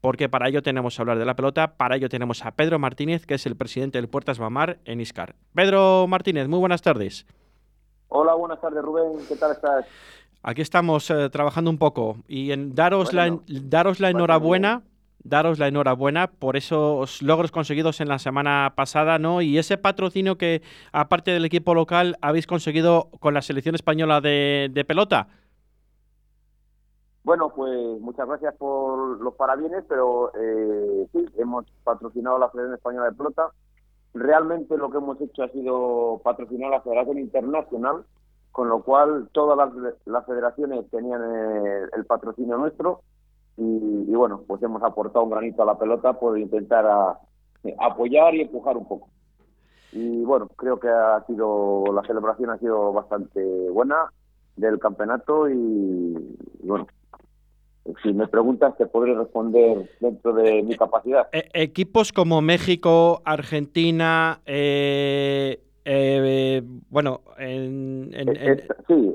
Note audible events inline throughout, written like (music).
porque para ello tenemos que hablar de la pelota, para ello tenemos a Pedro Martínez, que es el presidente del Puertas Mamar en Iscar. Pedro Martínez, muy buenas tardes. Hola, buenas tardes Rubén, ¿qué tal estás? Aquí estamos eh, trabajando un poco y en daros, la, daros la enhorabuena daros la enhorabuena por esos logros conseguidos en la semana pasada, ¿no? Y ese patrocinio que, aparte del equipo local, habéis conseguido con la selección española de, pelota. Bueno, pues muchas gracias por los parabienes, pero eh, sí, hemos patrocinado la Federación Española de Pelota. Realmente lo que hemos hecho ha sido patrocinar la Federación Internacional, con lo cual todas las, federaciones tenían el patrocinio nuestro y, bueno, pues hemos aportado un granito a la pelota por intentar apoyar y empujar un poco. Y bueno, creo que ha sido la celebración ha sido bastante buena del campeonato y, bueno, si me preguntas te podré responder dentro de mi capacidad. E, equipos como México, Argentina, eh, eh, bueno, en, sí,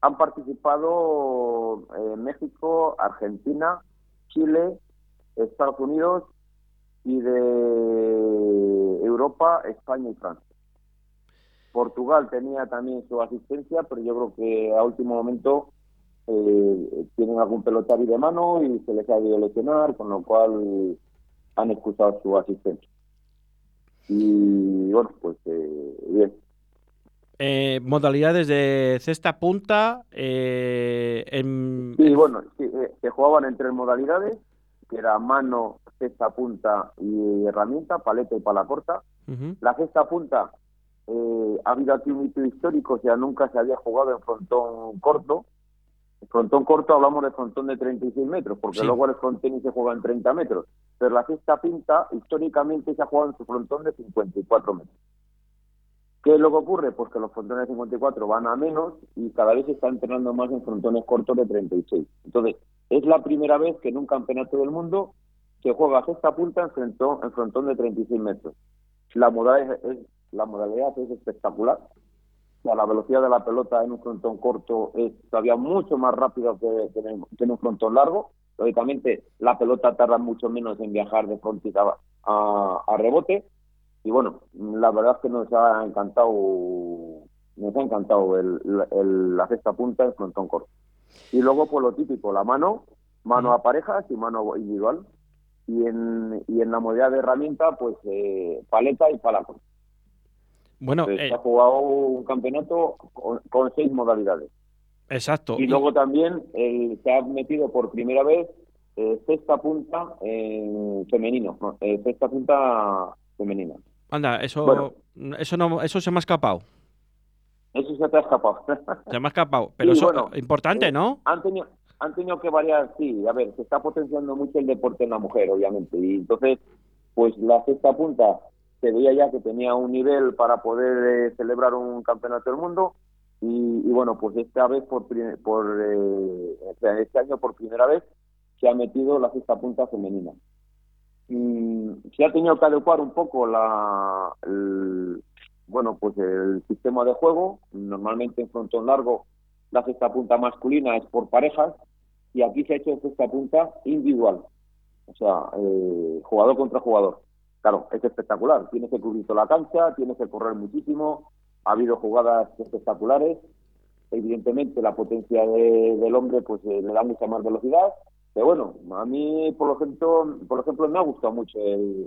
han participado eh, México, Argentina, Chile, Estados Unidos y de Europa, España y Francia. Portugal tenía también su asistencia, pero yo creo que a último momento eh, tienen algún pelotario de mano y se les ha ido lesionar, con lo cual han excusado su asistencia. Y bueno, pues eh, bien. Eh, modalidades de cesta punta. Eh, sí, bueno, eh, se jugaban en tres modalidades, que era mano, cesta punta y herramienta, paleta y pala corta. La cesta punta, ha habido aquí un hito histórico, o sea, nunca se había jugado en frontón corto. En frontón corto hablamos de frontón de 36 metros, porque luego el frontón se juega en 30 metros. Pero la cesta punta, históricamente, se ha jugado en su frontón de 54 metros. ¿Qué es lo que ocurre? Pues que los frontones 54 van a menos y cada vez se está entrenando más en frontones cortos de 36. Entonces, es la primera vez que en un campeonato del mundo se juega sexta punta en frontón, en frontón de 36 metros. La modalidad es, la modalidad es espectacular. La velocidad de la pelota en un frontón corto es todavía mucho más rápida que, en un frontón largo. Lógicamente, la pelota tarda mucho menos en viajar de frontera a rebote y bueno, la verdad es que nos ha encantado, nos ha encantado el, la sexta punta, el frontón corto. Y luego, pues lo típico, la mano, mano a parejas y mano individual. Y en, y en la modalidad de herramienta, pues eh, paleta y pala Bueno, se ha jugado un campeonato con, seis modalidades. Exacto. Y, luego también se ha metido por primera vez eh, sexta punta en femenino, eh, sexta punta femenina. Anda, eso, eso, no, eso se me ha escapado. Eso se te ha escapado. (laughs) se me ha escapado. Pero eso es importante, ¿no? Eh, han tenido, han tenido que variar, sí. A ver, se está potenciando mucho el deporte en la mujer, obviamente. Y entonces, pues la sexta punta se veía ya que tenía un nivel para poder eh, celebrar un campeonato del mundo. Y, bueno, pues esta vez, por, por eh, este año, por primera vez, se ha metido la sexta punta femenina. Mm, se ha tenido que adecuar un poco la, el, bueno, pues el sistema de juego. Normalmente en frontón largo la sexta punta masculina es por parejas y aquí se ha hecho sexta punta individual. O sea, eh, jugador contra jugador. Claro, es espectacular. Tienes que cubrir toda la cancha, tienes que correr muchísimo. Ha habido jugadas espectaculares. Evidentemente la potencia del hombre pues eh, le da mucha más velocidad pero bueno, a mí, por ejemplo, por ejemplo me ha gustado mucho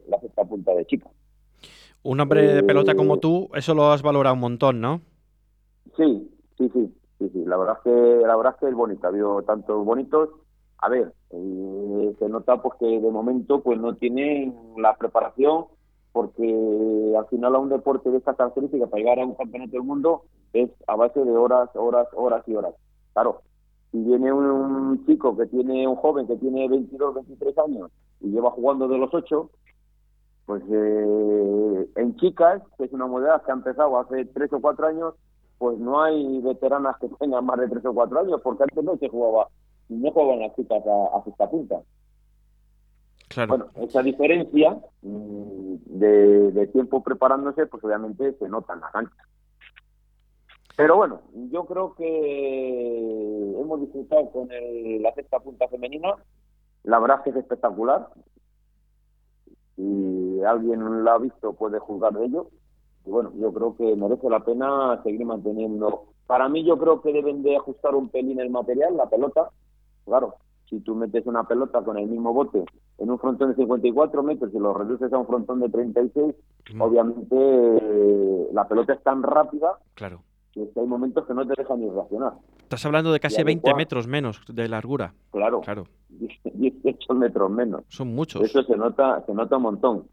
la sexta punta de chica. Un hombre de pelota como eh, tú, eso lo has valorado un montón, ¿no? Sí, sí, sí, sí, sí. La verdad es que, la verdad es que es bonito. Ha habido tantos bonitos. A ver, eh, se nota pues que de momento pues no tienen la preparación porque al final a un deporte de esta característica para llegar a un campeonato del mundo es a base de horas, horas, horas y horas. Claro, si viene un, chico que tiene un joven que tiene 22, 23 años y lleva jugando de los 8, pues eh, en chicas, que es una modalidad que ha empezado hace 3 o 4 años, pues no hay veteranas que tengan más de 3 o 4 años, porque antes no se jugaba, no jugaban las chicas a, a punta. Bueno, esa diferencia mm, de, tiempo preparándose, pues obviamente se nota en la cancha. Pero bueno, yo creo que hemos disfrutado con la sexta punta femenina. La verdad es que es espectacular. Si alguien lo ha visto, puede juzgar de ello. Bueno, yo creo que merece la pena seguir manteniendo. Para mí, yo creo que deben de ajustar un pelín el material, la pelota. Claro, si tú metes una pelota con el mismo bote en un frontón de 54 metros y lo reduces a un frontón de 36, mm. obviamente eh, la pelota es tan rápida claro. que hay momentos que no te dejan ni reaccionar. Estás hablando de casi 20 metros menos de largura. Claro, claro. (laughs) 18 metros menos. Son muchos. Eso se nota, se nota un montón.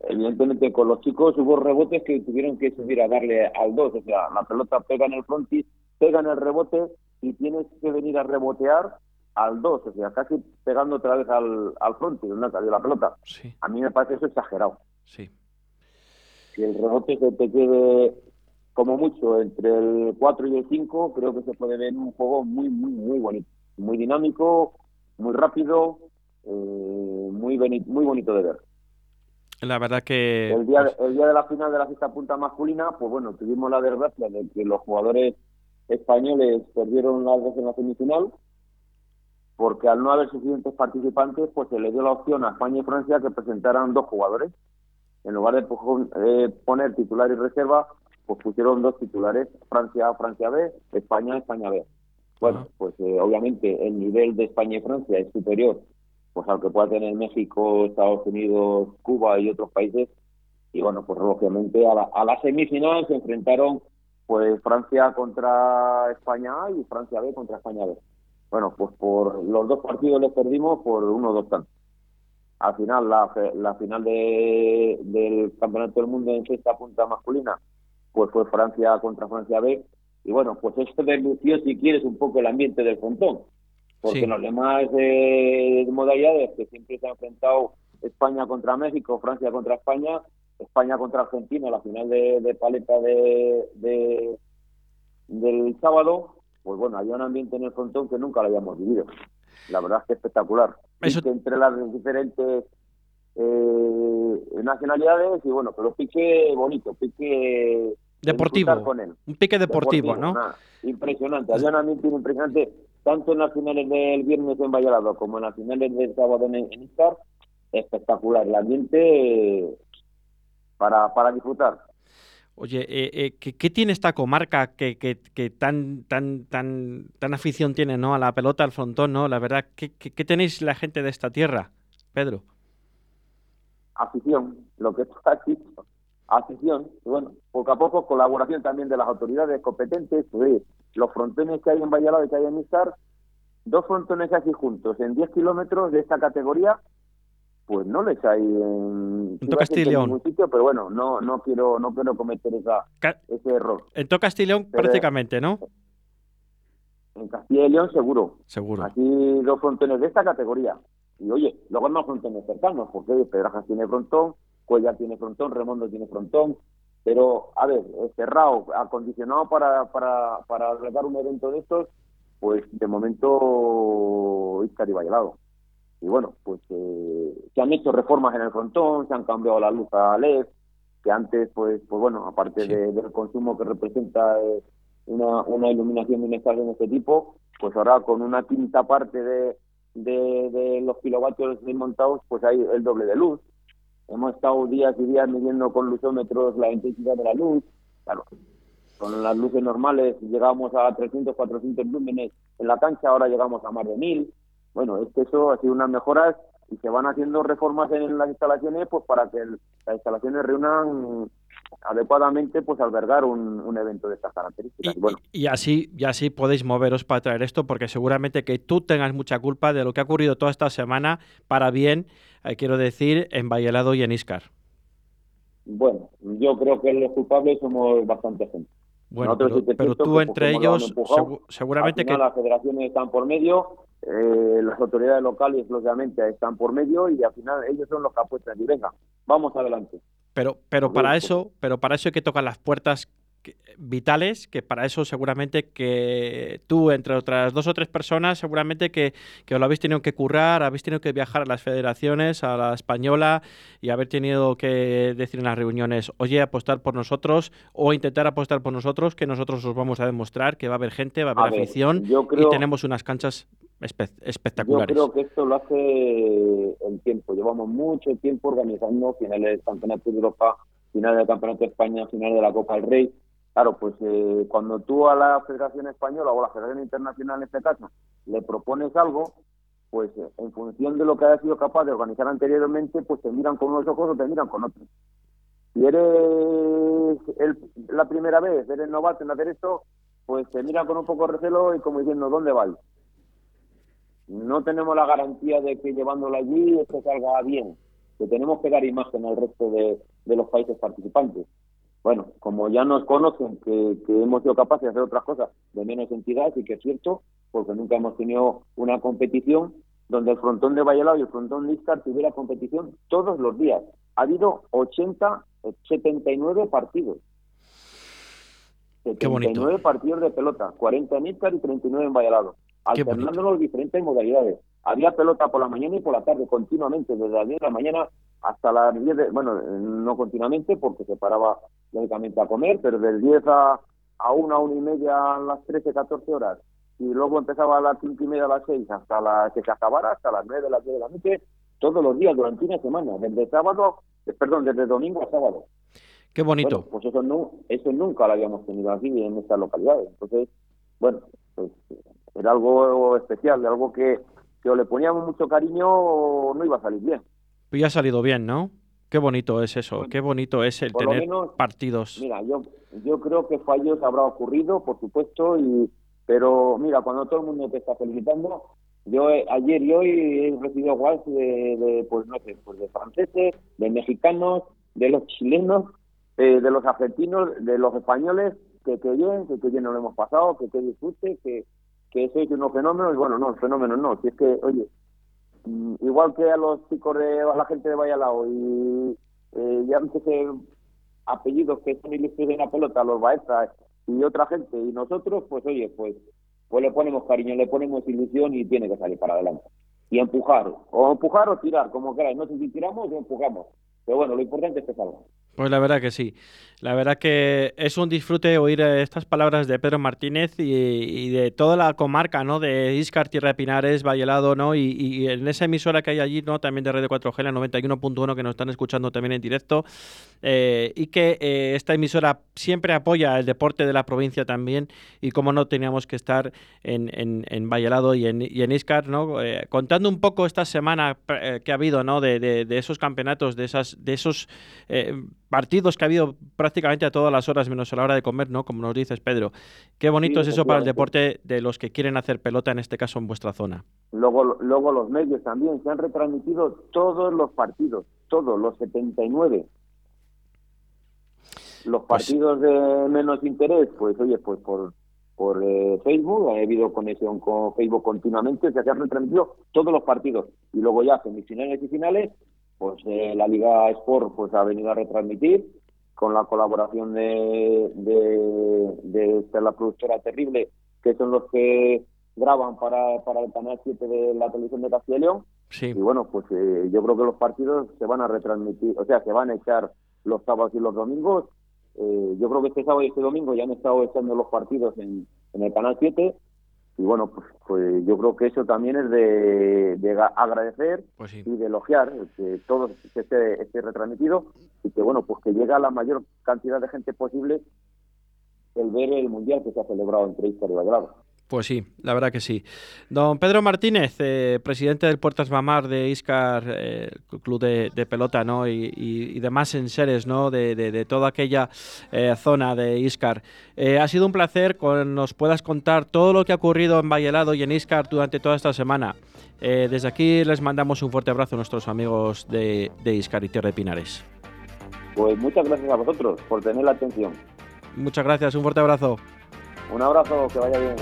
Evidentemente con los chicos hubo rebotes que tuvieron que subir a darle al 2, o sea, la pelota pega en el frontis, pega en el rebote y tienes que venir a rebotear al 2, o sea, casi pegando otra vez al, al frontis donde salió la pelota. Sí. A mí me parece eso exagerado. Sí. Si el rebote se te quede como mucho entre el 4 y el 5, creo que se puede ver un juego muy, muy, muy bonito, muy dinámico, muy rápido, eh, muy, muy bonito de ver. La verdad que... El día, el día de la final de la sexta punta masculina, pues bueno, tuvimos la desgracia de que los jugadores españoles perdieron las dos en la semifinal, porque al no haber suficientes participantes, pues se le dio la opción a España y Francia que presentaran dos jugadores. En lugar de eh, poner titular y reserva, pues pusieron dos titulares, Francia A, Francia B, España España B. Bueno, pues eh, obviamente el nivel de España y Francia es superior pues al que pueda tener México, Estados Unidos, Cuba y otros países. Y bueno, pues obviamente a la, a la semifinal se enfrentaron pues Francia contra España A y Francia B contra España B. Bueno, pues por los dos partidos les perdimos por uno o dos tantos. Al final, la, la final de, del Campeonato del Mundo en sexta punta masculina, pues fue Francia contra Francia B. Y bueno, pues esto deslució, si quieres, un poco el ambiente del frontón porque en los demás eh, modalidades que siempre se ha enfrentado España contra México, Francia contra España, España contra Argentina, la final de, paleta de, del sábado, pues bueno, había un ambiente en el frontón que nunca lo habíamos vivido. La verdad es que espectacular. Eso... entre las diferentes eh, nacionalidades y bueno, pero pique bonito, pique deportivo, con él. un pique deportivo, ¿no? impresionante, había un ambiente impresionante tanto en las finales del viernes en Valladolid como en las finales del sábado en, en Istar, espectacular. El ambiente para, para disfrutar. Oye, eh, eh, ¿qué, tiene esta comarca que, que, que, tan, tan, tan, tan afición tiene ¿no? a la pelota, al frontón? ¿no? La verdad, ¿qué, qué, tenéis la gente de esta tierra, Pedro? Afición, lo que tú has dicho. Afición, bueno, poco a poco colaboración también de las autoridades competentes, pues, los frontones que hay en Valladolid que hay en Istar, dos frontones así juntos en 10 kilómetros de esta categoría, pues no les hay en, en ningún sitio, pero bueno, no no quiero no quiero cometer esa, ese error. En todo León prácticamente, ¿no? En Castilla y León seguro. Seguro. Aquí dos frontones de esta categoría. Y oye, luego hay más frontones cercanos, porque Pedrajas tiene frontón, Cuellar tiene frontón, Remondo tiene frontón, pero, a ver, cerrado, acondicionado para, para, para un evento de estos, pues de momento Iscar y. Y bueno, pues eh, se han hecho reformas en el frontón, se han cambiado la luz a LED, que antes, pues, pues bueno, aparte del consumo que representa eh, una, una iluminación de un estadio de este tipo, pues ahora con una quinta parte de, de, de los kilovatios montados, pues hay el doble de luz. Hemos estado días y días midiendo con luzómetros la intensidad de la luz. Claro, con las luces normales llegamos a 300, 400 lúmenes en la cancha, ahora llegamos a más de 1000. Bueno, es que eso ha sido unas mejoras y se van haciendo reformas en las instalaciones pues para que las instalaciones reúnan adecuadamente pues albergar un, evento de estas características. Y, bueno. y, así, y así podéis moveros para traer esto, porque seguramente que tú tengas mucha culpa de lo que ha ocurrido toda esta semana, para bien, eh, quiero decir, en Vallelado y en Iscar. Bueno, yo creo que los culpables somos bastante gente. Bueno, pero, tú entre ellos, seguramente que... Las federaciones están por medio, eh, las autoridades locales, lógicamente, están por medio y al final ellos son los que apuestan y venga, vamos adelante. Pero, pero para eso, pero para eso hay que tocar las puertas vitales, que para eso seguramente que tú, entre otras dos o tres personas, seguramente que, que lo habéis tenido que currar, habéis tenido que viajar a las federaciones, a la española y haber tenido que decir en las reuniones, oye, apostar por nosotros o intentar apostar por nosotros, que nosotros os vamos a demostrar que va a haber gente, va a haber afición y tenemos unas canchas espectaculares. Yo creo que esto lo hace el tiempo. Llevamos mucho tiempo organizando finales del Campeonato de Europa, finales del Campeonato de España, finales de la Copa del Rey Claro, pues eh, cuando tú a la Federación Española o a la Federación Internacional en este caso le propones algo, pues eh, en función de lo que hayas sido capaz de organizar anteriormente, pues te miran con unos ojos o te miran con otros. Si eres la primera vez, eres novato en hacer esto, pues te miran con un poco de recelo y como diciendo, ¿dónde vais? No tenemos la garantía de que llevándolo allí esto salga bien, que tenemos que dar imagen al resto de los países participantes bueno, como ya nos conocen que, hemos sido capaces de hacer otras cosas de menos entidad, y que es cierto, porque nunca hemos tenido una competición donde el frontón de Valladolid y el frontón de Iscar tuviera competición todos los días. Ha habido 80, 79 partidos. 79 partidos de pelota, 40 en Iscar y 39 en Valladolid, alternando las diferentes modalidades. Había pelota por la mañana y por la tarde, continuamente, desde las 10 de la mañana hasta las 10, de, bueno, no continuamente porque se paraba lógicamente a comer, pero del 10 a, a 1, a 1 y media a las 13, 14 horas, y luego empezaba a las 5 y media a las 6 hasta la, que se acabara, hasta las 9 de las 10 de la noche, todos los días durante una semana, desde sábado, eh, perdón, desde domingo a sábado. Qué bonito. pues eso, no, eso nunca lo habíamos tenido aquí en estas localidades. Entonces, bueno, pues era algo especial, algo que, que o le poníamos mucho cariño o no iba a salir bien. Ya ha salido bien, ¿no? Qué bonito es eso, qué bonito es el tener partidos. Mira, yo, yo creo que fallos habrá ocurrido, por supuesto, y pero mira, cuando todo el mundo te está felicitando, yo ayer y hoy he recibido WhatsApp de, pues no sé, pues de franceses, de mexicanos, de los chilenos, eh, de los argentinos, de los españoles, que qué bien, que qué bien nos lo hemos pasado, que qué disfrute, que, que sois unos fenómenos, y bueno, no, fenómenos no, si es que, oye, Mm, igual que a los chicos de a la gente de Valladolid y eh, ya sé apellidos que son ilustres de la pelota, los Baezas y otra gente y nosotros, pues oye, pues pues le ponemos cariño, le ponemos ilusión y tiene que salir para adelante. Y empujar, o empujar o tirar, como queráis. No sé si tiramos o empujamos. Pero bueno, lo importante es que salga. Pues la verdad que sí. La verdad que es un disfrute oír eh, estas palabras de Pedro Martínez y, de toda la comarca, ¿no? De Iscar, Tierra de Pinares, Vallelado, ¿no? Y, en esa emisora que hay allí, ¿no? También de Red 4G, la 91.1, que nos están escuchando también en directo. Eh, y que eh, esta emisora siempre apoya el deporte de la provincia también. Y como no teníamos que estar en, en, en Vallelado y en, y en Iscar, ¿no? contando un poco esta semana que ha habido, ¿no? De, de, esos campeonatos, de, esas, de esos partidos que ha habido prácticamente a todas las horas menos a la hora de comer, ¿no? Como nos dices, Pedro. Qué bonito es eso para el deporte de los que quieren hacer pelota, en este caso en vuestra zona. Luego, luego los medios también, se han retransmitido todos los partidos, todos, los 79. Los pues partidos de menos interés, pues oye, pues por, por eh, Facebook, ha habido conexión con Facebook continuamente, se han retransmitido todos los partidos. Y luego ya semifinales y finales, pues eh, la Liga Sport pues ha venido a retransmitir con la colaboración de, de, la productora Terrible, que son los que graban para, para el canal 7 de la televisión de Castilla y León. Y bueno, pues eh, yo creo que los partidos se van a retransmitir, o sea, se van a echar los sábados y los domingos. Eh, yo creo que este sábado y este domingo ya han estado echando los partidos en, en el canal 7 y bueno, pues, pues, yo creo que eso también es de, agradecer pues y de elogiar que todo esté, esté retransmitido y que bueno, pues que llega a la mayor cantidad de gente posible el ver el mundial que se ha celebrado entre Iscar y Belgrado. Pues sí, la verdad que sí. Don Pedro Martínez, eh, presidente del Puertas Mamar de Iscar, eh, club de, pelota, ¿no? Y, y, demás enseres, ¿no? De, toda aquella eh, zona de Iscar. ha sido un placer que nos puedas contar todo lo que ha ocurrido en Vallelado y en Iscar durante toda esta semana. desde aquí les mandamos un fuerte abrazo a nuestros amigos de, de Iscar y Tierra de Pinares. Pues muchas gracias a vosotros por tener la atención. Muchas gracias, un fuerte abrazo. Un abrazo, que vaya bien.